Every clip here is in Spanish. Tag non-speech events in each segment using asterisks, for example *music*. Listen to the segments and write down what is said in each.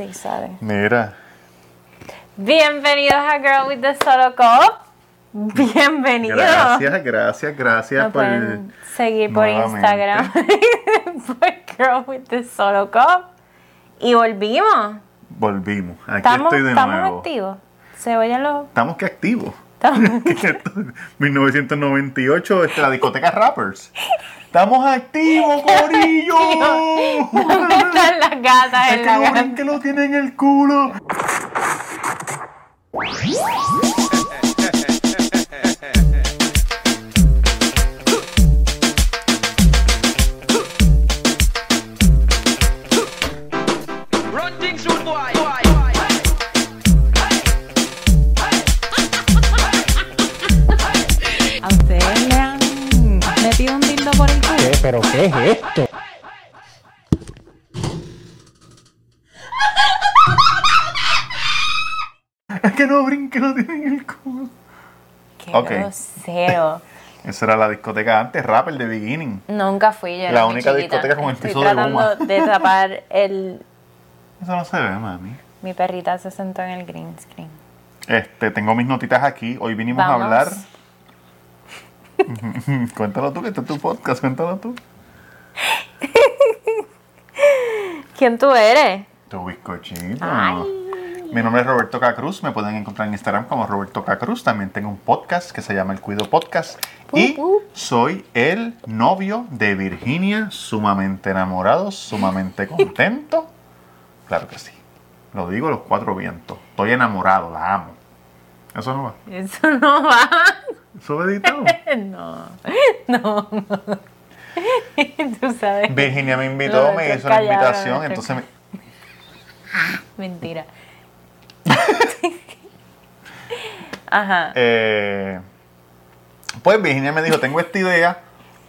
Sí, sabe. Mira, Bienvenidos a Girl with the Solo Cup. Bienvenidos. gracias, gracias, gracias Nos por... pueden seguir por. Instagram *laughs* por Girl with the Solo Cup. Y volvimos. Volvimos. Aquí Estamos, estoy de estamos nuevo. activos. Se oyen los. Estamos que activos. estamos- *laughs* Esto, 1998, este, la discoteca Rappers. *laughs* Estamos activos, Corillo. *laughs* ¿Dónde están las gatas Es la que lo tienen en el culo. ¿Pero qué es esto? Es que no brinque, tienen en el culo. Qué Ok. grosero. *laughs* Esa era la discoteca antes, Rapper de Beginning. Nunca fui yo. era La única chiquita. discoteca con el Estoy piso de tratando goma. de tapar *laughs* el. Eso no se ve, mami. Mi perrita se sentó en el green screen. Este, tengo mis notitas aquí. Hoy vinimos Vamos. a hablar. *laughs* cuéntalo tú, que este es tu podcast, cuéntalo tú. ¿Quién tú eres? Tu bizcochito. Ay. Mi nombre es Roberto Cacruz. Me pueden encontrar en Instagram como Roberto Cacruz. También tengo un podcast que se llama El Cuido Podcast. Y Pu, pu. soy el novio de Virginia, sumamente enamorado, sumamente contento. Claro que sí. Lo digo a los cuatro vientos. Estoy enamorado, la amo. Eso no va. Eso no va. Eso lo editado. No. No. *laughs* Tú sabes. Virginia me invitó, No, me hizo la invitación, entonces me, *laughs* Mentira. *laughs* Ajá. Eh, pues Virginia me dijo, tengo esta idea.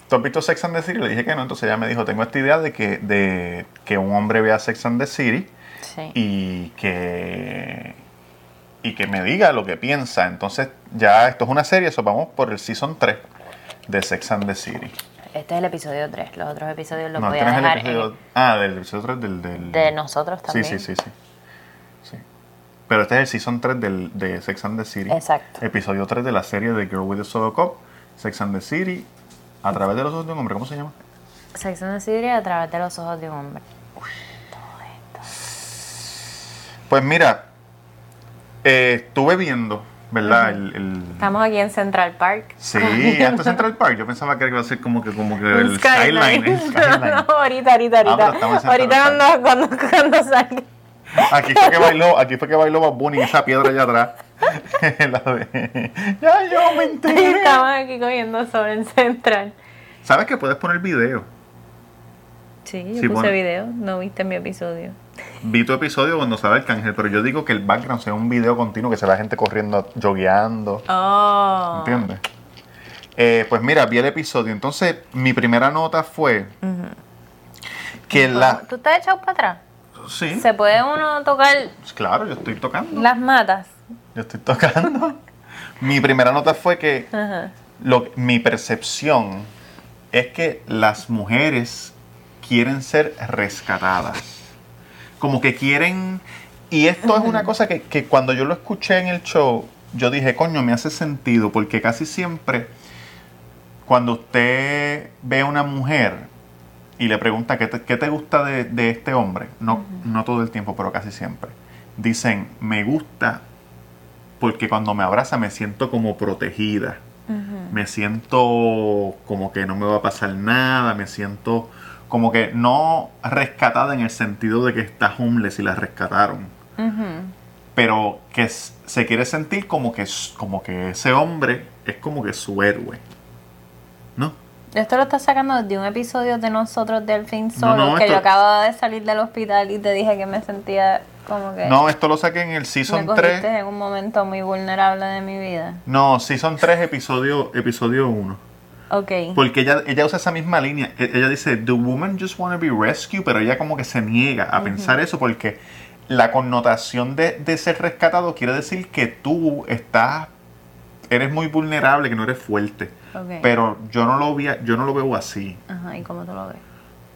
¿Tú has visto Sex and the City? Le dije que no, entonces ella me dijo, tengo esta idea de que, de que un hombre vea Sex and the City Sí. y que, y que me diga lo que piensa. Entonces ya esto es una serie, eso vamos por el Season 3 de Sex and the City. Este es el episodio 3. Los otros episodios los No, voy este a el dejar episodio... en- Ah, del episodio 3 del... del- de nosotros Sí, también. sí, sí, sí. Sí. Pero este es el Season 3 del, de Sex and the City. Exacto. Episodio 3 de la serie de Girl with a Solo Cup, Sex and the City, a través de los ojos de un hombre. ¿Cómo se llama? Sex and the City a través de los ojos de un hombre. Pues mira, eh, estuve viendo, ¿verdad? el, el- Estamos aquí en Central Park. Sí, antes Central Park. Yo pensaba que iba a ser como que, como que el skyline. el *laughs* skyline. No, ahorita, ahorita, Ah, ahorita. ahorita cuando, cuando, cuando salga. Aquí fue que bailó, aquí fue que bailó Bad Bunny esa piedra allá atrás. *laughs* La de- ya yo me enteré. *laughs* Estamos aquí cogiendo sobre en Central. ¿Sabes que puedes poner video? Sí, yo Sí, puse bueno. video. No viste mi episodio. Vi tu episodio cuando sale el cángel, pero yo digo que el background sea un video continuo, que se ve la gente corriendo, jogueando. Oh. ¿Entiendes? Eh, pues mira, vi el episodio. Entonces, mi primera nota fue que la. ¿Tú te has echado para atrás? Sí, ¿Se puede uno tocar claro, yo estoy tocando. las matas? Yo estoy tocando. Mi primera nota fue que lo, mi percepción es que las mujeres quieren ser rescatadas. Como que quieren... Y esto es una cosa que, que cuando yo lo escuché en el show, yo dije, coño, me hace sentido, porque casi siempre cuando usted ve a una mujer y le pregunta qué te, qué te gusta de, de este hombre, no, no todo el tiempo, pero casi siempre, dicen, me gusta porque cuando me abraza me siento como protegida me siento como que no me va a pasar nada, me siento como que no rescatada en el sentido de que está homeless y la rescataron, pero que se quiere sentir como que, como que ese hombre es como que su héroe, ¿no? Esto lo estás sacando de un episodio de nosotros del fin solo, no, que esto- yo acababa de salir del hospital y te dije que me sentía como que No, esto lo saqué en el me Season cogiste 3. en un momento muy vulnerable de mi vida. No, Season 3, episodio, episodio 1. Ok. Porque ella, ella usa esa misma línea. E- Ella dice, The woman just want to be rescued, pero ella como que se niega a pensar eso porque la connotación de, de ser rescatado quiere decir que tú estás, eres muy vulnerable, que no eres fuerte. Ok. Pero yo no lo vi, yo no lo veo así. Ajá, ¿y cómo tú lo ves?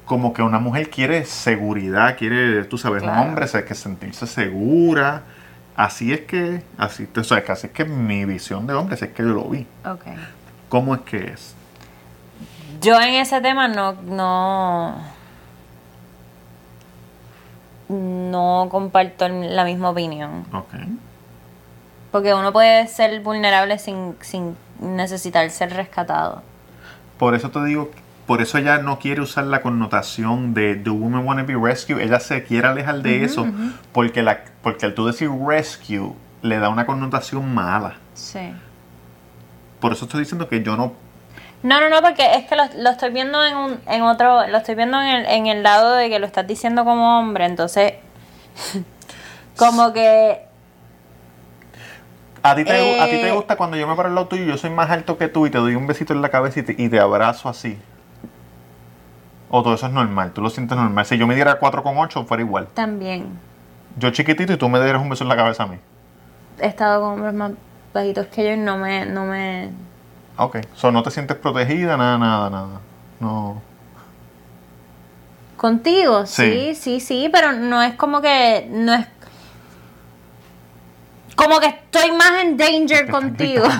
como que una mujer quiere seguridad, quiere, tú sabes, Claro. un hombre se que sentirse segura. Así es que, así, sea, que así es que mi visión de hombre, así es que yo lo vi. Ok. ¿Cómo es que es? Yo en ese tema no, no, no comparto la misma opinión. Ok. Porque uno puede ser vulnerable sin, sin necesitar ser rescatado. Por eso te digo, por eso ella no quiere usar la connotación de The Woman Wanna Be Rescue. Ella se quiere alejar de eso porque, la, porque al tú decir rescue le da una connotación mala. Sí. Por eso estoy diciendo que yo no. No, no, no, porque es que lo, lo estoy viendo en, un, en otro, lo estoy viendo en el, en el lado de que lo estás diciendo como hombre, entonces, *laughs* como que, A ti, te, a ti te Eh. gusta cuando yo me paro al lado tuyo y yo soy más alto que tú y te doy un besito en la cabeza y te, y te abrazo así. O todo eso es normal, tú lo sientes normal. Si yo me diera 4,8 fuera igual. también Yo chiquitito y tú me dieras un beso en la cabeza a mí. he estado con hombres más bajitos que yo y no me, no me, Ok. So, no te sientes protegida, nada, nada, nada. No. Contigo, Sí. sí, sí, sí, pero no es como que, no es como que estoy más en danger contigo. *laughs*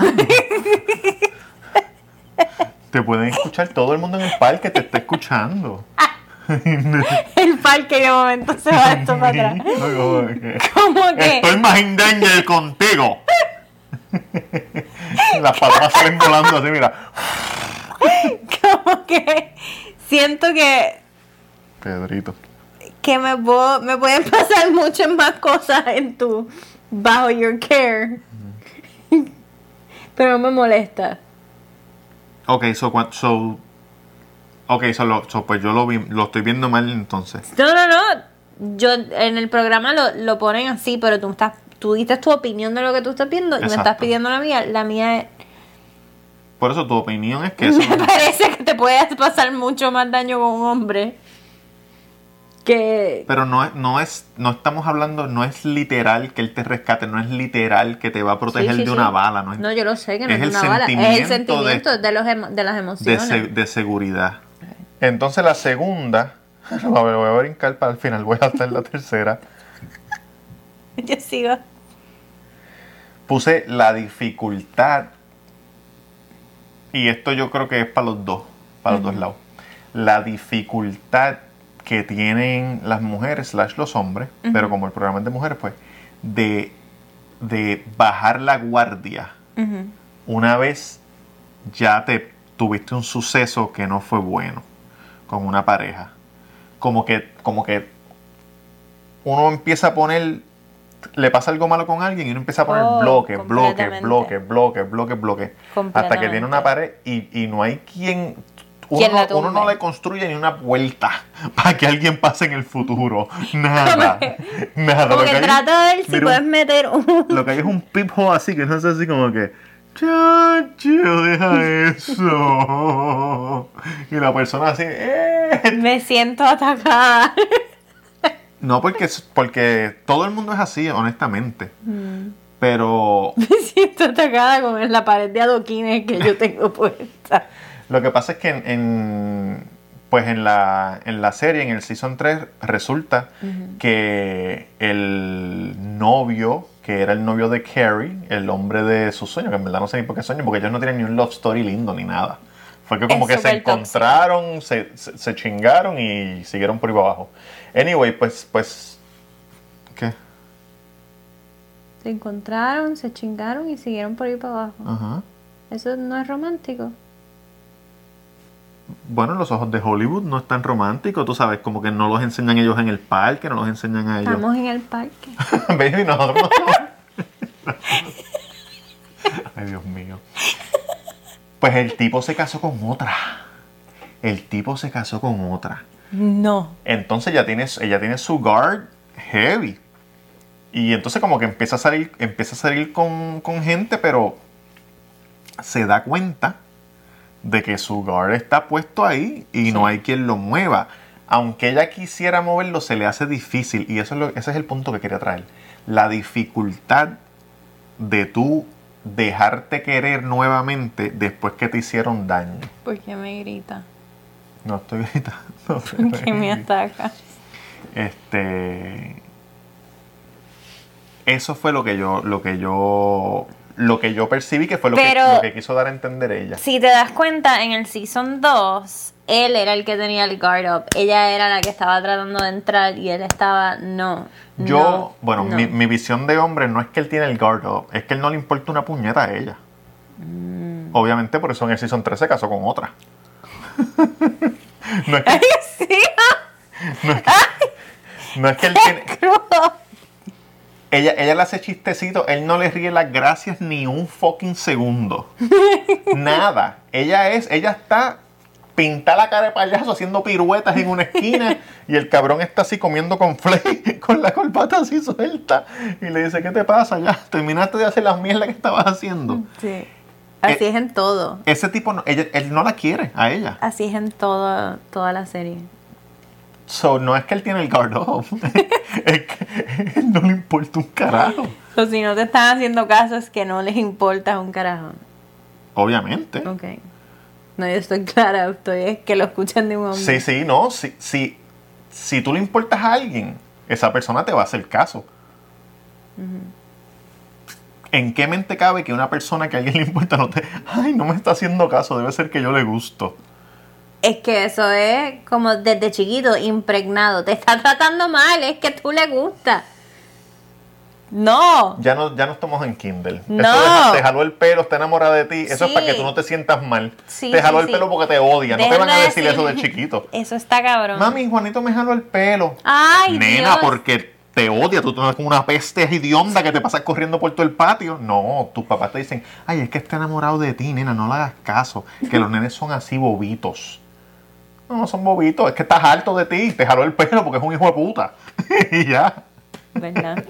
Te pueden escuchar todo el mundo en el parque, te está escuchando. *laughs* El parque de momento se va esto para atrás. *laughs* Como que, Como que, Estoy más in danger contigo. Las patas salen volando así, mira. como que siento que, Pedrito. que me, puedo- me pueden pasar muchas más cosas en tu, bajo your care. Pero no me molesta. Ok, so, cua- so, ok, so, lo- so, pues yo lo, vi, lo estoy viendo mal entonces. No, no, no. Yo en el programa lo, lo ponen así, pero tú estás, tú diste tu opinión de lo que tú estás viendo y me estás pidiendo la mía. La mía es, Por eso tu opinión es que *laughs* eso me parece que te puede pasar mucho más daño con un hombre que Pero no es, no es, no estamos hablando, no es literal que él te rescate, no es literal que te va a proteger Sí, sí, de sí. una bala, no es, No, yo lo sé que no es una bala, es el sentimiento de- de, los emo- de las emociones. de seguridad. Entonces la segunda, *laughs* voy a brincar para el final, voy a hacer la tercera. *laughs* Yo sigo. Puse la dificultad, y esto yo creo que es para los dos, para los dos lados. La dificultad que tienen las mujeres slash los hombres, pero como el programa es de mujeres, pues, de, de bajar la guardia una vez ya te tuviste un suceso que no fue bueno con una pareja. Como que, como que uno empieza a poner, le pasa algo malo con alguien y uno empieza a poner Oh, bloque, bloque, bloque, bloque, bloque, bloque. Hasta que tiene una pared y, y no hay quien... Uno, la no, uno no tumbe. le construye ni una vuelta *laughs* para que alguien pase en el futuro. Nada. *laughs* nada. Como Lo que trata de ver si mira, puedes meter un... lo que hay es un peephole así que no es así como que chacho deja eso *laughs* y la persona así "Eh". Me siento atacada. No porque porque todo el mundo es así honestamente Mm. pero *laughs* Me siento atacada con la pared de adoquines que yo tengo *laughs* puesta. lo que pasa es que en, en- pues en la en la serie en el season 3 resulta que el novio que era el novio de Carrie, el hombre de sus sueños, que en verdad no sé ni por qué sueño, porque ellos no tienen ni un love story lindo ni nada. Fue que como Es que se encontraron, se, se, se chingaron y siguieron por ahí abajo. Anyway, pues, pues, ¿qué? Se encontraron, se chingaron y siguieron por ahí para abajo. Ajá. Eso no es romántico. Bueno, los ojos de Hollywood no es tan romántico, tú sabes, como que no los enseñan ellos en el parque, no los enseñan a ellos. Estamos en el parque. *laughs* Baby, nosotros no. *laughs* Ay, Dios mío. Pues el tipo se casó con otra. El tipo se casó con otra. No. Entonces ya tiene, ella tiene su guard heavy. Y entonces como que empieza a salir, empieza a salir con, con gente, pero se da cuenta de que su guard está puesto ahí y no hay quien lo mueva. Aunque ella quisiera moverlo, se le hace difícil. Y eso es lo- ese es el punto que quería traer. La dificultad de tú dejarte querer nuevamente después que te hicieron daño. ¿Por qué me grita? No estoy gritando. Que me ataca. Este. Eso fue lo que yo. Lo que yo. Lo que yo percibí que fue lo, que, Pero- lo que quiso dar a entender ella. Si te das cuenta, en el Season 2, él era el que tenía el guard up. Ella era la que estaba tratando de entrar y él estaba, no. Yo, no, bueno, no. Mi, mi visión de hombre no es que él tiene el guard up, es que él no le importa una puñeta a ella. Mm. Obviamente, por eso en el season 3 se casó con otra. *laughs* no, es que, sí, no es que él tiene. crudo. Ella, ella le hace chistecito, él no le ríe las gracias ni un fucking segundo. Nada. Ella es, ella está pinta la cara de payaso haciendo piruetas en una esquina y el cabrón está así comiendo con flay *laughs* con la corbata así suelta y le dice, ¿qué te pasa? Ya, terminaste de hacer las mierdas que estabas haciendo. Sí. Así Eh, es en todo. Ese tipo, no, ella- él no la quiere a ella. Así es en todo, toda la serie. So, no es que él tiene el guard *laughs* es que él no le importa un carajo. O si no te están haciendo caso es que no les importa un carajo. Obviamente. Ok. No, yo estoy clara, estoy es que lo escuchan de un hombre. Sí, sí, no. Si, si, si tú le importas a alguien, esa persona te va a hacer caso. ¿En qué mente cabe que una persona que a alguien le importa no te... Ay, no me está haciendo caso, debe ser que yo le gusto. Es que eso es como desde chiquito, impregnado. Te está tratando mal, es que tú le gusta. No. Ya no, ya no estamos en Kindle. No. Eso de- te jaló el pelo, está enamorada de ti. Eso es para que tú no te sientas mal. Sí, te jaló sí, el pelo porque te odia. No te van a de decir eso de chiquito. *laughs* Eso está cabrón. Mami, Juanito me jaló el pelo. Ay, Nena, Dios. porque te odia, tú tienes como una peste hedionda que te pasas corriendo por todo el patio. No, tus papás te dicen, ay, es que está enamorado de ti, nena, no le hagas caso, que los nenes son así bobitos. No, no son bobitos, es que estás harto de ti, te jaló el pelo porque es un hijo de puta. *laughs* y ya. ¿Verdad?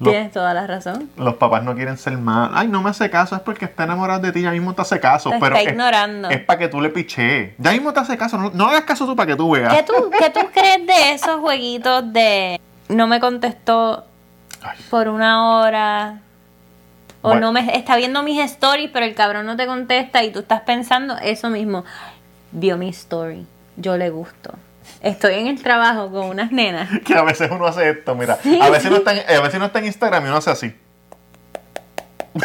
Los, Tienes toda la razón. los papás no quieren ser mal. Ay, no me hace caso, es porque está enamorado de ti, ya mismo te hace caso. Te pero está es, ignorando. Es para que tú le pichees. Ya mismo te hace caso, no, no hagas caso tú para que tú veas. ¿Qué tú, ¿Qué tú crees de esos jueguitos de no me contestó Ay. por una hora? O Bueno. no me está viendo mis stories, pero el cabrón no te contesta y tú estás pensando eso mismo. Vio mi story, yo le gusto. Estoy en el trabajo con unas nenas. *laughs* Que a veces uno hace esto, mira. Sí, a, veces no está en, a veces no está en Instagram y uno hace así. *laughs*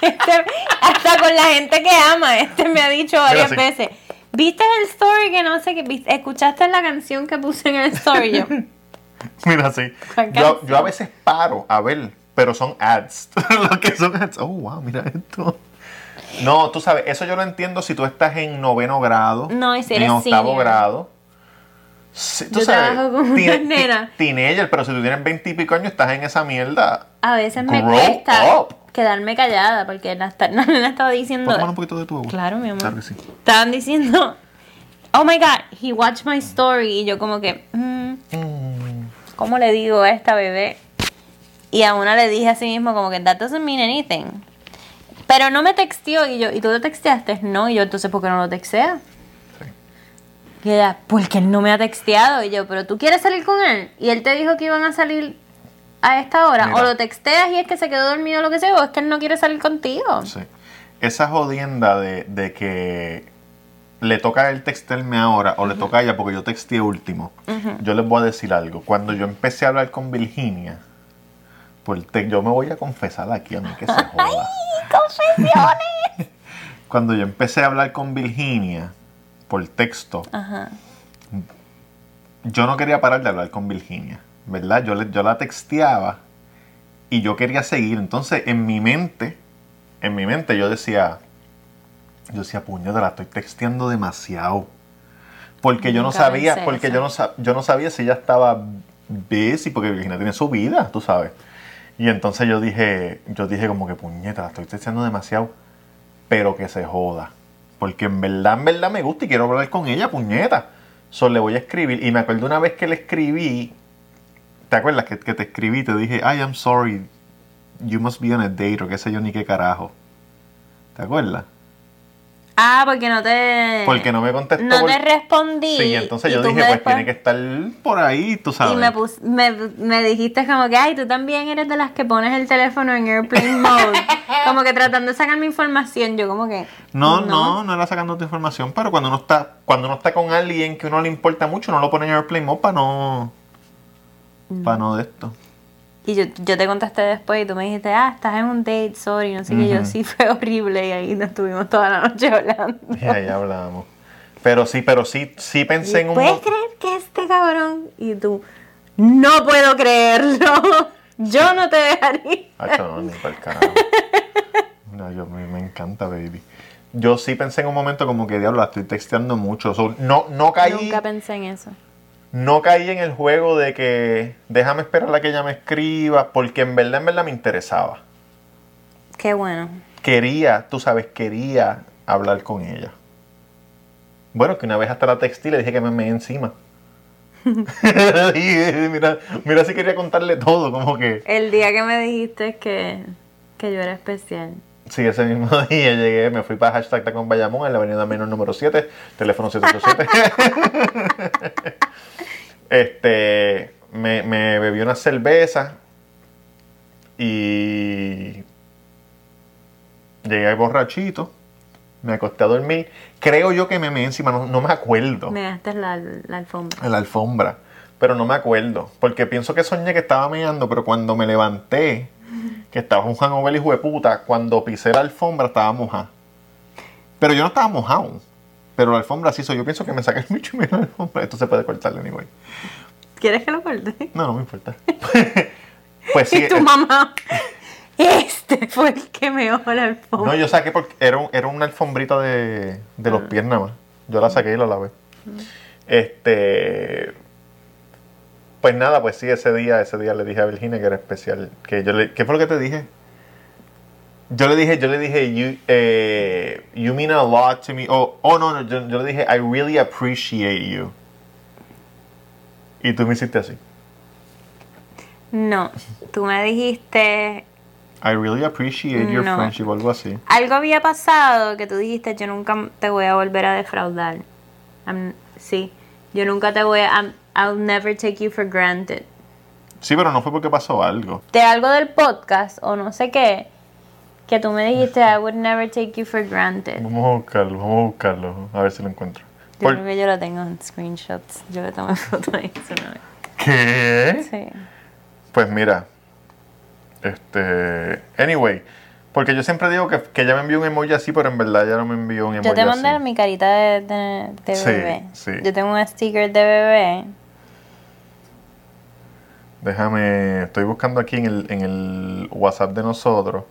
Este, hasta con la gente que ama, este me ha dicho varias Mira, sí. veces. ¿Viste el story que no sé qué? ¿Escuchaste la canción que puse en el story? Yo, *laughs* *laughs* Mira. ¿Cuál Yo, yo a veces paro a ver, pero son ads. *laughs* Lo que son ads. Oh, wow, mira esto. No, tú sabes, eso yo lo entiendo si tú estás en noveno grado. No, y si en octavo senior. grado. Sí, tú Yo sabes, trabajo con nenas. Teenager, pero si tú tienes veintipico años, estás en esa mierda. A veces me Grow cuesta up. quedarme callada porque la, la *laughs* nena estaba diciendo. ¿Puedo tomar un poquito de tu agua? Claro, mi amor. Claro que sí. Estaban diciendo, oh my god, he watched my story. Y yo, como que, mm, Mm, ¿cómo le digo a esta bebé? Y a una le dije así mismo, como que, that doesn't mean anything. Pero no me texteó y yo, ¿y tú lo texteaste? No, y yo, entonces, ¿por qué no lo texteas? Y ella, porque él no me ha texteado. Y yo, ¿pero tú quieres salir con él? Y él te dijo que iban a salir a esta hora. Mira. O lo texteas y es que se quedó dormido o lo que sea, o es que él no quiere salir contigo. Sí. Esa jodienda de, de que le toca a él textearme ahora o le toca a ella porque yo texteé último. Yo les voy a decir algo. Cuando yo empecé a hablar con Virginia, por te- yo me voy a confesar aquí a mí que se *laughs* joda. ¡Confesiones! *laughs* Cuando yo empecé a hablar con Virginia por texto, Ajá. yo no quería parar de hablar con Virginia, ¿verdad? Yo, le- yo la texteaba y yo quería seguir. Entonces, en mi mente, en mi mente yo decía, yo decía, puñeta, la estoy texteando demasiado. Porque yo no sabía, pensé porque yo no, yo no sabía si ella estaba busy, porque Virginia tiene su vida, tú sabes. Y entonces yo dije, yo dije como que puñeta, la estoy texteando demasiado, pero que se joda. Porque en verdad, en verdad me gusta y quiero hablar con ella, puñeta. Solo le voy a escribir. Y me acuerdo una vez que le escribí, ¿te acuerdas que, que te escribí? Te dije, ay, I'm sorry, you must be on a date, o qué sé yo, ni qué carajo. ¿Te acuerdas? Ah, porque no te. Porque no me contestó. No por- te respondí. Sí, entonces yo dije, pues después- tiene que estar por ahí, tú sabes. Y me, pus- me, me dijiste como que, ay, tú también eres de las que pones el teléfono en airplane *laughs* mode. como que tratando de sacar mi información. Yo como que... No, no, no era sacando tu información, pero cuando uno está, cuando uno está con alguien que uno le importa mucho, no lo pone en airplane mode para no, para no de esto. Y yo, yo te contesté después y tú me dijiste, ah, estás en un date, sorry, no sé qué. Yo sí fue horrible y ahí nos estuvimos toda la noche hablando. Y ahí hablamos. Pero sí, pero sí, sí pensé en un ¿Puedes creer que este cabrón? Y tú, no puedo creerlo. *laughs* Yo no te dejaría. Acho, no, ni para el carajo. *laughs* No, yo, me, me encanta, baby. Yo sí pensé en un momento como que, diablo, la estoy texteando mucho. So, no, no caí. Nunca pensé en eso. No caí en el juego de que déjame esperar a que ella me escriba, porque en verdad, en verdad me interesaba. Qué bueno. Quería, tú sabes, quería hablar con ella. Bueno, que una vez hasta la texté y le dije que me me encima. *laughs* Y mira, mira si quería contarle todo, como que... El día que me dijiste que, que yo era especial. Sí, ese mismo *laughs* día llegué, me fui para hashtag Tacón Bayamón en la avenida Menor número 7, teléfono 787. *laughs* este, me, me bebí una cerveza y llegué borrachito, me acosté a dormir. Creo yo que me me encima, no, no me acuerdo, Me dejaste la, la alfombra. la alfombra, pero no me acuerdo, porque pienso que soñé que estaba meando, pero cuando me levanté, que estaba un hangover hijo de puta, cuando pisé la alfombra estaba mojada. Pero yo no estaba mojado. Pero la alfombra sí soy. Yo pienso que me saqué el bicho y me la alfombra. Esto se puede cortar anyway. ¿Quieres que lo corte? No, no me importa. *laughs* pues sí. y tu eh, mamá. Este fue el que me ojo la alfombra. No, yo saqué porque era, un- era una alfombrita de, de los pies nada más. Yo la saqué y la lavé. Este. Pues nada, pues sí, ese día, ese día le dije a Virginia que era especial. Que yo le, ¿Qué fue lo que te dije? Yo le dije, yo le dije, you, eh, you mean a lot to me. Oh, oh no, no, yo, yo le dije, I really appreciate you. Y tú me hiciste así. No, tú me dijiste. I really appreciate your No. friendship o algo así. Algo había pasado que tú dijiste, yo nunca te voy a volver a defraudar. I'm- sí, yo nunca te voy a... I'm- I'll never take you for granted. Sí, pero no fue porque pasó algo. De algo del podcast o no sé qué, que tú me dijiste, I would never take you for granted. Vamos a buscarlo, vamos a buscarlo. A ver si lo encuentro. Yo Por- creo que yo lo tengo en screenshots. Yo le tomé *laughs* foto de eso una vez. ¿Qué? Sí. Pues mira, este, anyway, porque yo siempre digo que, que ella me envió un emoji así, pero en verdad ella no me envió un emoji Yo te mandé así. mi carita de, de, de Sí, bebé. sí. Yo tengo un sticker de bebé. Déjame, estoy buscando aquí en el, en el WhatsApp de nosotros,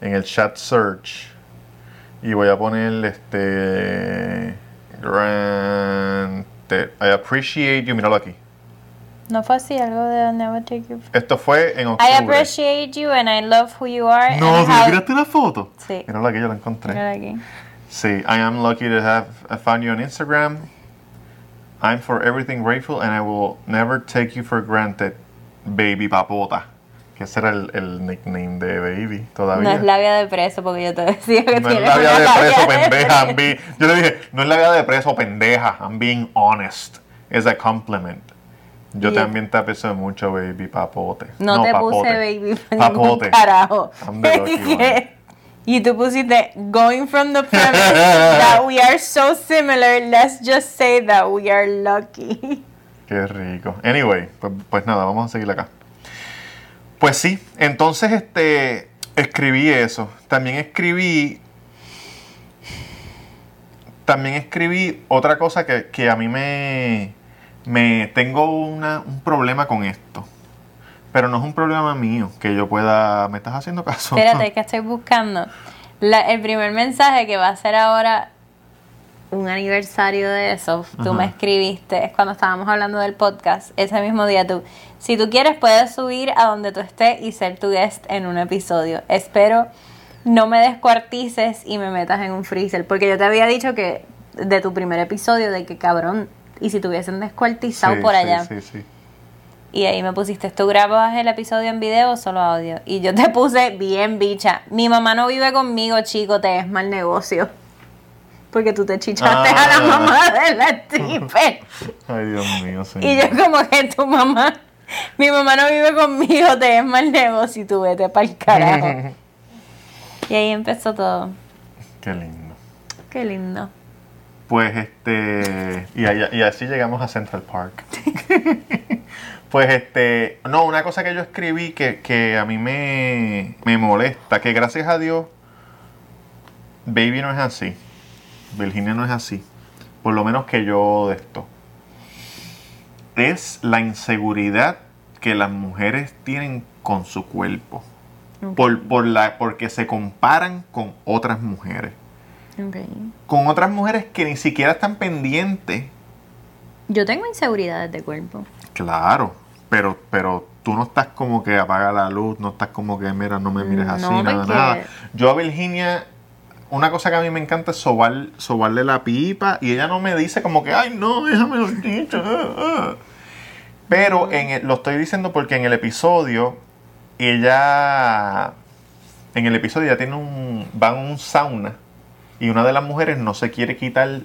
en el chat search, y voy a poner este, granted, I appreciate you, míralo aquí. No fue así, algo de I'll never take you for Esto fue en I octubre. appreciate you and I love who you are. No, ¿tú tiraste una foto? Sí. Míralo aquí, yo la encontré. Mira aquí. Sí, I am lucky to have I found you on Instagram. I'm for everything grateful and I will never take you for granted, baby papota. Que ese era el, el nickname de baby No todavía. es labia de preso porque yo te decía que No es tienes la vida una de labia preso, de pendeja. Preso. being- yo le dije, no es la vida de preso, pendeja. I'm being honest. Es a compliment. Yo también te aprecio mucho, baby papote. No, te papote. puse baby Papote. carajo. I'm the lucky *laughs* one. y tú pusiste going from the premise *laughs* that we are so similar, let's just say that we are lucky. Qué rico. Anyway, pues, pues nada, vamos a seguir acá. Pues sí, entonces este escribí eso. También escribí. También escribí otra cosa que, que a mí me. me tengo una- un problema con esto. Pero no es un problema mío que yo pueda. ¿Me estás haciendo caso? Espérate, *laughs* que estoy buscando. La- el primer mensaje que va a ser ahora un aniversario de eso, tú Ajá. me escribiste, es cuando estábamos hablando del podcast, ese mismo día tú, si tú quieres puedes subir a donde tú estés y ser tu guest en un episodio. Espero no me descuartices y me metas en un freezer, porque yo te había dicho que de tu primer episodio, de que cabrón, y si te hubiesen descuartizado Sí, por sí, allá. Sí, sí. Y ahí me pusiste, ¿tú grabas el episodio en video o solo audio? Y yo te puse bien bicha. Mi mamá no vive conmigo, chico, te es mal negocio. Porque tú te chichaste Ah. a la mamá de la stripper. *laughs* Ay, Dios mío, señor. Y yo como que tu mamá, mi mamá no vive conmigo, te es mal negocio y tú vete para el carajo. *laughs* y ahí empezó todo. Qué lindo. Qué lindo. Pues este. Y, así llegamos a Central Park. *laughs* pues este. No, una cosa que yo escribí que, que a mí me, me molesta, que gracias a Dios, Baby no es así. Virginia no es así. Por lo menos que yo de esto. Es la inseguridad que las mujeres tienen con su cuerpo. Por, por la, porque se comparan con otras mujeres con otras mujeres que ni siquiera están pendientes. Yo tengo inseguridades de cuerpo. Claro, pero, pero tú no estás como que apaga la luz, no estás como que, mira, no me mires así, No, nada, porque- nada. Yo a Virginia, una cosa que a mí me encanta es sobar, sobarle la pipa y ella no me dice como que, ay, no, déjame los dicho. ah, ah". Pero en el- lo estoy diciendo porque en el episodio, ella, en el episodio ella tiene un, va a un sauna y una de las mujeres no se quiere quitar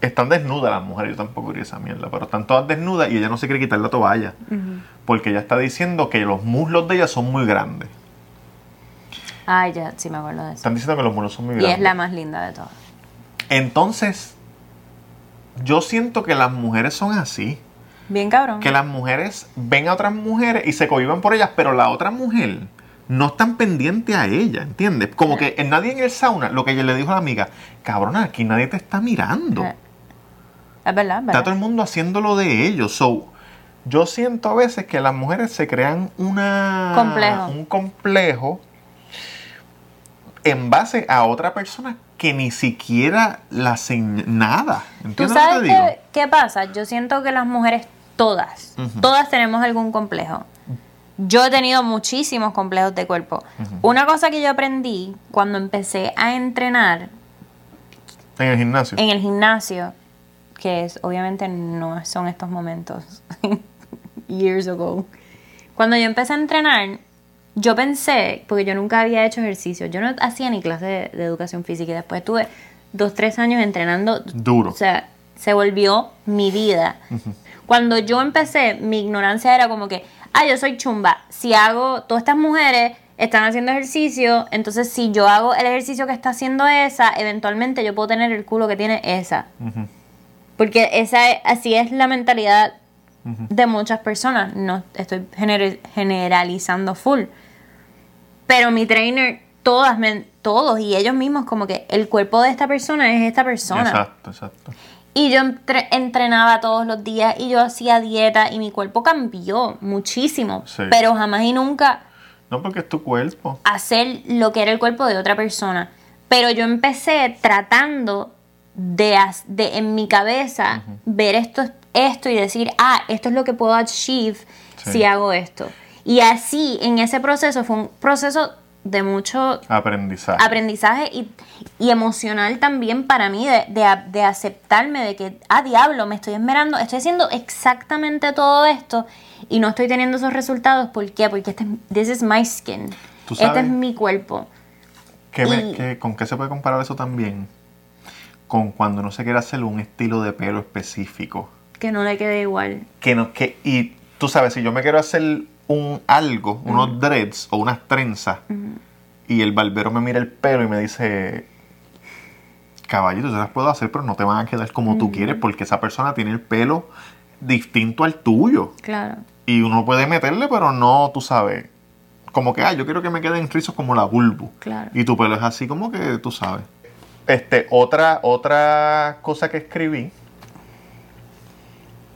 están desnudas las mujeres, yo tampoco iría esa mierda, pero están todas desnudas y ella no se quiere quitar la toalla. Porque ella está diciendo que los muslos de ella son muy grandes. Ay, ya, sí me acuerdo de eso. Están diciendo que los muslos son muy Y grandes. es la más linda de todas. Entonces, yo siento que las mujeres son así. Bien cabrón. Que las mujeres ven a otras mujeres y se cohiban por ellas, pero la otra mujer no están pendiente a ella, ¿entiendes? Como que en nadie en el sauna, lo que ella le dijo a la amiga, cabrona, aquí nadie te está mirando. Eh, Es verdad, es Está verdad. todo el mundo haciéndolo de ellos. So, yo siento a veces que las mujeres se crean una Complejo. un complejo en base a otra persona que ni siquiera la nada. ¿Tú ¿Entiendes lo que sabes te digo? qué, qué pasa? Yo siento que las mujeres, todas, todas tenemos algún complejo. Yo he tenido muchísimos complejos de cuerpo. Una cosa que yo aprendí cuando empecé a entrenar En el gimnasio. en el gimnasio, que es obviamente no son estos momentos, *laughs* years ago. Cuando yo empecé a entrenar, yo pensé, porque yo nunca había hecho ejercicio, yo no hacía ni clase de, de educación física y después tuve dos, tres años entrenando Duro. o sea, se volvió mi vida. Cuando yo empecé, mi ignorancia era como que, ah, yo soy chumba. Si hago, todas estas mujeres están haciendo ejercicio, entonces si yo hago el ejercicio que está haciendo esa, eventualmente yo puedo tener el culo que tiene esa. Porque esa es- así es la mentalidad de muchas personas. No estoy gener- generalizando full. Pero mi trainer, todas, me- todos y ellos mismos, como que el cuerpo de esta persona es esta persona. Exacto, exacto. Y yo entre- entrenaba todos los días y yo hacía dieta y mi cuerpo cambió muchísimo. Sí. Pero jamás y nunca No porque es tu cuerpo. hacer lo que era el cuerpo de otra persona. Pero yo empecé tratando de, de en mi cabeza ver esto, esto y decir, ah, esto es lo que puedo achieve Sí. si hago esto. Y así, en ese proceso, fue un proceso de mucho Aprendizaje. aprendizaje y, y emocional también para mí de, de de aceptarme de que, ah, diablo, me estoy esmerando, estoy haciendo exactamente todo esto y no estoy teniendo esos resultados. ¿Por qué? Porque este, es- this is my skin. Este es mi cuerpo. ¿Qué me- y- qué- ¿Con qué se puede comparar eso también? Con cuando uno se quiere hacer un estilo de pelo específico. Que no le quede igual. que no que y tú sabes si yo me quiero hacer un algo unos dreads o unas trenzas y el barbero me mira el pelo y me dice caballito yo las puedo hacer pero no te van a quedar como tú quieres porque esa persona tiene el pelo distinto al tuyo Claro. y uno puede meterle pero no tú sabes como que ah yo quiero que me queden rizos como la bulbo Claro. y tu pelo es así como que tú sabes. Este otra otra cosa que escribí.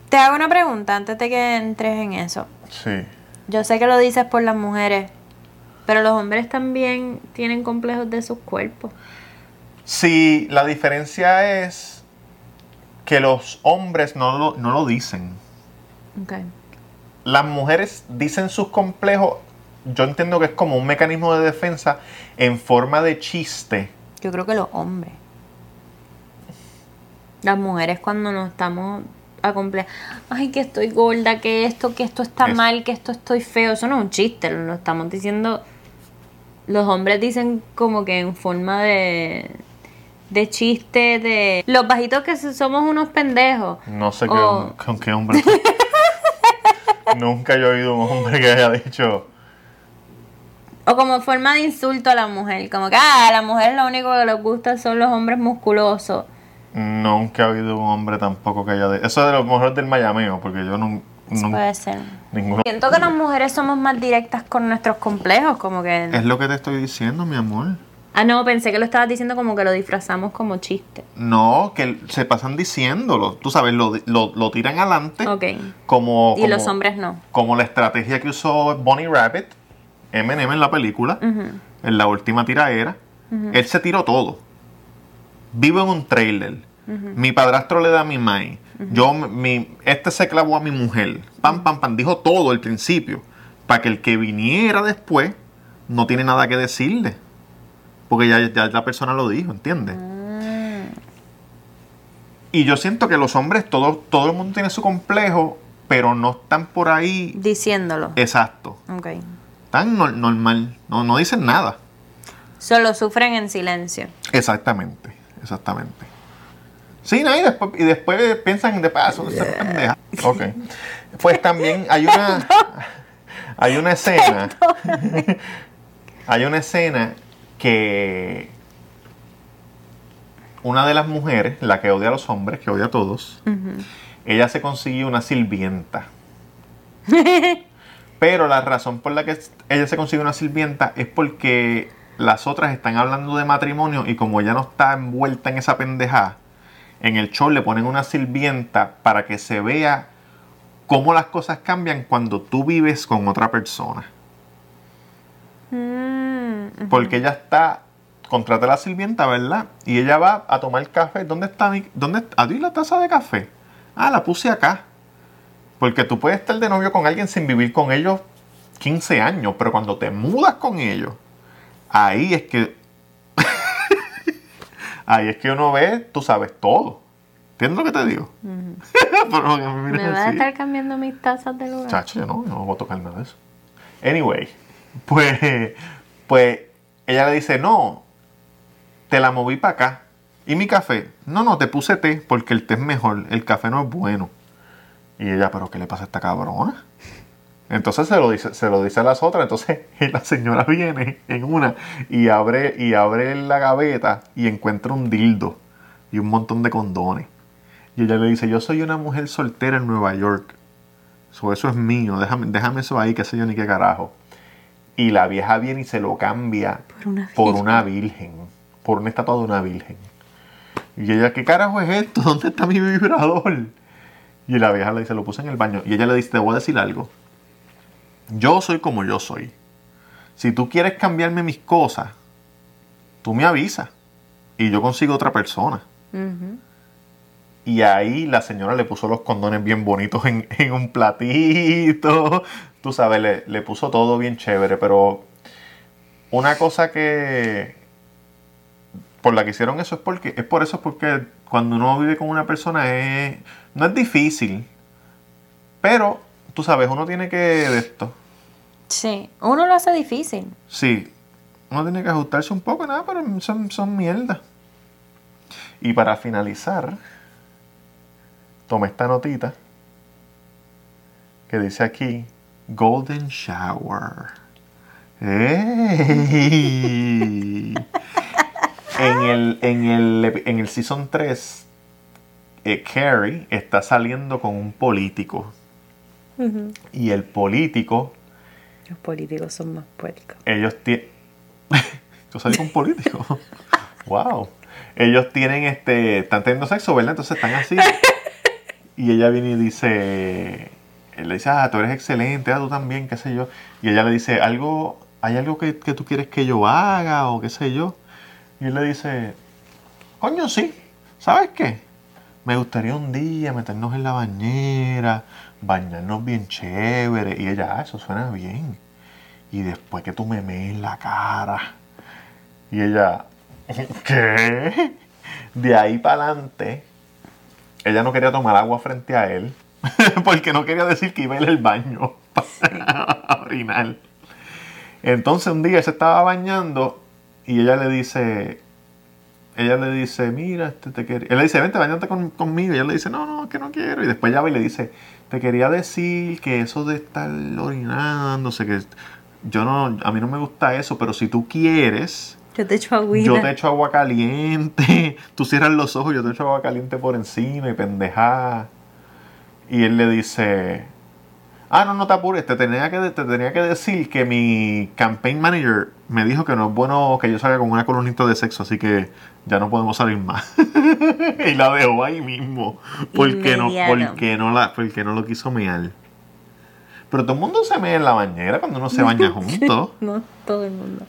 Te hago una pregunta antes de que entres en eso. sí Yo sé que lo dices por las mujeres, pero los hombres también tienen complejos de sus cuerpos. Sí, la diferencia es que los hombres no lo, no lo dicen. Ok. Las mujeres dicen sus complejos, yo entiendo que es como un mecanismo de defensa en forma de chiste. Yo creo que los hombres. Las mujeres cuando nos estamos a comple ay que estoy gorda, que esto, que esto está mal, que esto estoy feo, eso no es un chiste, lo estamos diciendo los hombres dicen como que en forma de de chiste de los bajitos que somos unos pendejos. No sé qué, O- con qué hombre. *laughs* Nunca yo he oído un hombre que haya dicho. O como forma de insulto a la mujer. Como que, ah, a la mujer lo único que les gusta son los hombres musculosos. Nunca he oído un hombre tampoco que haya. de- Eso es de los mejores del Mayameo, porque yo no. Nun- puede ser. ninguno. Siento que las mujeres somos más directas con nuestros complejos, como que... Es lo que te estoy diciendo, mi amor. Ah, no, pensé que lo estabas diciendo como que lo disfrazamos como chiste. No, que se pasan diciéndolo. Tú sabes, lo, lo, lo tiran adelante. Ok. Como, Y como- los hombres no. Como la estrategia que usó Bonnie Rabbit, Eminem en la película, en la última tiraera. Él se tiró todo. Vivo en un trailer. Mi padrastro le da a mi mai. Yo, mi, este se clavó a mi mujer. Pam, pam, pam. Dijo todo al principio. Para que el que viniera después no tiene nada que decirle. Porque ya, ya la persona lo dijo, ¿entiendes? Y yo siento que los hombres, todo, todo el mundo tiene su complejo, pero no están por ahí Diciéndolo. exacto. Ok. Están nor- normal. No, no dicen nada. Solo sufren en silencio. Exactamente, exactamente. Sí, no, y después, y después piensan de paso, esa pendeja. Ok. Pues también hay una. *laughs* Hay una escena. *laughs* hay una escena que. Una de las mujeres, la que odia a los hombres, que odia a todos, ella se consiguió una sirvienta. *laughs* Pero la razón por la que ella se consigue una sirvienta es porque las otras están hablando de matrimonio y como ella no está envuelta en esa pendejada, en el show le ponen una sirvienta para que se vea cómo las cosas cambian cuando tú vives con otra persona. Mm, Porque ella está, contrata a la sirvienta, ¿verdad? Y ella va a tomar café. ¿Dónde está mi, dónde está? ¿A ti la taza de café? Ah, la puse acá. Porque tú puedes estar de novio con alguien sin vivir con ellos 15 años, pero cuando te mudas con ellos, ahí es que. *laughs* ahí es que uno ve, tú sabes todo. ¿Entiendes lo que te digo? *laughs* Pero me ¿Me vas a estar cambiando mis tazas de lugar? Chacho, yo no, yo no voy a tocar nada de eso. Anyway, pues, pues ella le dice, no, te la moví para acá. ¿Y mi café? No, no, te puse té porque el té es mejor, el café no es bueno. Y ella, ¿pero qué le pasa a esta cabrona? Entonces se lo dice, se lo dice a las otras. Entonces *laughs* la señora viene en una y abre, y abre la gaveta y encuentra un dildo y un montón de condones. Y ella le dice, yo soy una mujer soltera en Nueva York. So, eso es mío, déjame, déjame eso ahí, que sé yo ni qué carajo. Y la vieja viene y se lo cambia Por una por virgen. una virgen, por una estatua de una virgen. Y ella, ¿qué carajo es esto? *laughs* ¿Dónde está mi vibrador? Y la vieja le dice, lo puse en el baño. Y ella le dice, te voy a decir algo. Yo soy como yo soy. Si tú quieres cambiarme mis cosas, tú me avisas. Y yo consigo otra persona. Y ahí la señora le puso los condones bien bonitos en, en un platito. *laughs* Tú sabes, le, le puso todo bien chévere. Pero una cosa que. Por la que hicieron eso es porque. Es por eso porque cuando uno vive con una persona es. No es difícil. Pero, tú sabes, uno tiene que. De esto. Sí, uno lo hace difícil. Sí, uno tiene que ajustarse un poco, nada, pero son, son mierda. Y para finalizar, tomé esta notita que dice aquí Golden Shower. ¡Ey! en, el, en, el, en el Season 3, eh, Carrie está saliendo con un político. Y el político Los políticos son más puercos. ellos tienen. *laughs* Yo salí con político. *laughs* wow. Ellos tienen este. Están teniendo sexo, ¿verdad? Entonces están así. *laughs* Y ella viene y dice. Él le dice, ah, tú eres excelente, ah, tú también, qué sé yo. Y ella le dice, algo, ¿hay algo que, que tú quieres que yo haga o qué sé yo? Y él le dice, coño, sí, ¿sabes qué? Me gustaría un día meternos en la bañera, bañarnos bien chévere. Y ella, ah, eso suena bien. Y después que tú me mees la cara. Y ella, *laughs* ¿qué? De ahí para adelante, ella no quería tomar agua frente a él. *laughs* Porque no quería decir que iba a ir al baño *laughs* a orinar. Entonces un día él se estaba bañando y ella le dice, ella le dice, mira, este te quería... Él le dice, vente, bañate con- conmigo. Y ella le dice, no, no, que no quiero. Y después ella va y le dice, te quería decir que eso de estar orinándose, que yo no, a mí no me gusta eso, pero si tú quieres, Yo te echo agüita. yo te echo agua caliente. *laughs* Tú cierras los ojos, yo te echo agua caliente por encima y pendejada. Y él le dice, ah, no, no te apures, te tenía que, te tenía que decir que mi campaign manager me dijo que no es bueno que yo salga con una colonista de sexo, así que ya no podemos salir más. *laughs* y la dejó ahí mismo, porque no, porque no, la, porque no lo quiso mear. Pero todo el mundo se mea en la bañera cuando uno se baña *laughs* juntos. No todo el mundo.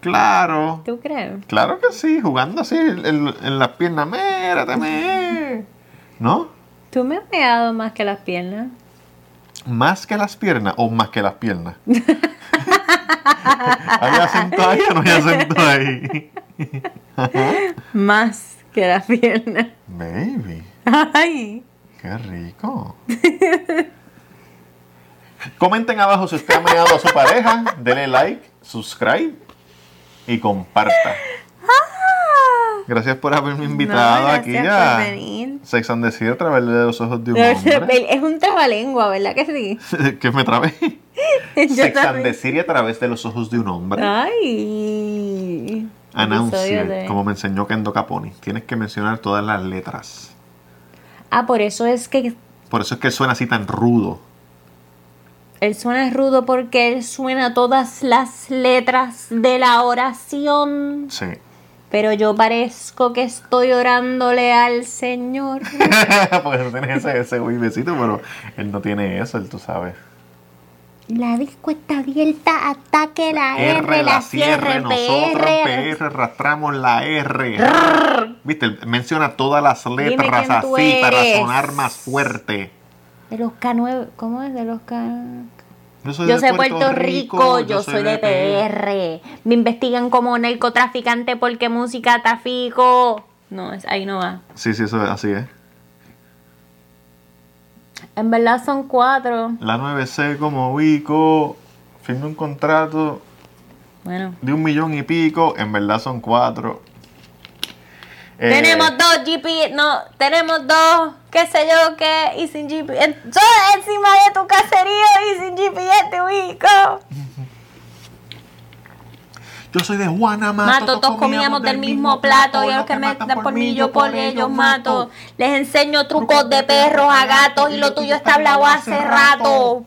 Claro. ¿Tú crees? Claro que sí, jugando así en, las piernas. Mírate, me. ¿No? ¿Tú me has pegado más que las piernas? ¿Más que las piernas o más que las piernas? *laughs* ¿Hay acento ahí o no hay acento ahí? *laughs* Más que las piernas. Baby, Ay. qué rico. Comenten abajo si usted ha meado a su pareja. Dele like, subscribe y comparta. Gracias por haberme invitado No, aquí a. Sex and the City a través de los ojos de un hombre. Es un trabalengua, ¿verdad que sí? *laughs* que me trabé. *laughs* Sex and the City a través de los ojos de un hombre. Ay. Announce Episodio it, de- como me enseñó Kendo Caponi. Tienes que mencionar todas las letras. Ah, por eso es que Por eso es que suena así tan rudo. él suena rudo porque él suena todas las letras de la oración. Sí. Pero yo parezco que estoy orándole al Señor. *laughs* Porque tú tienes ese, ese besito, pero él no tiene eso, él tú sabes. La disco está abierta hasta que la R, la cierre, nosotros PR. PR arrastramos la R. Viste, él menciona todas las letras así para sonar más fuerte. De los K9, ¿cómo es? De los K... soy Yo de soy Puerto Rico, yo soy de PR. Me investigan como narcotraficante porque música trafico. No, es- ahí no va. Sí, sí, eso es así es. En verdad son cuatro. La 9C como Vico firme un contrato Bueno. de un millón y pico, en verdad son cuatro. Eh, Tenemos dos GPS, no, tenemos dos, qué sé yo, qué, y sin GPS. Todo encima de tu caserío y sin GPS te ubico. Yo soy de Juana Mato, todos comíamos del mismo plato y a los que me dan por mí yo por ellos mato. Les enseño trucos de perros a gatos y lo tuyo está hablado hace rato.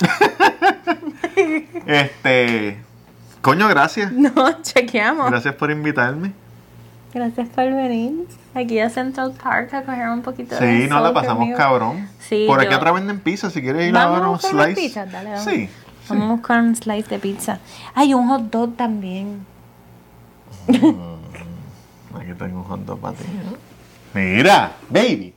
*laughs* Este. Coño, gracias. No, chequeamos. Gracias por invitarme. Gracias por venir aquí a Central Park a coger un poquito de Sí, no la pasamos conmigo. cabrón. Sí, Por aquí otra venden pizza, si quieres ir a ver un slice. dale, vamos. Sí. Vamos a buscar un slice de pizza. Hay un hot dog también. Aquí tengo un hot dog para ti. ¿no? Mira, baby.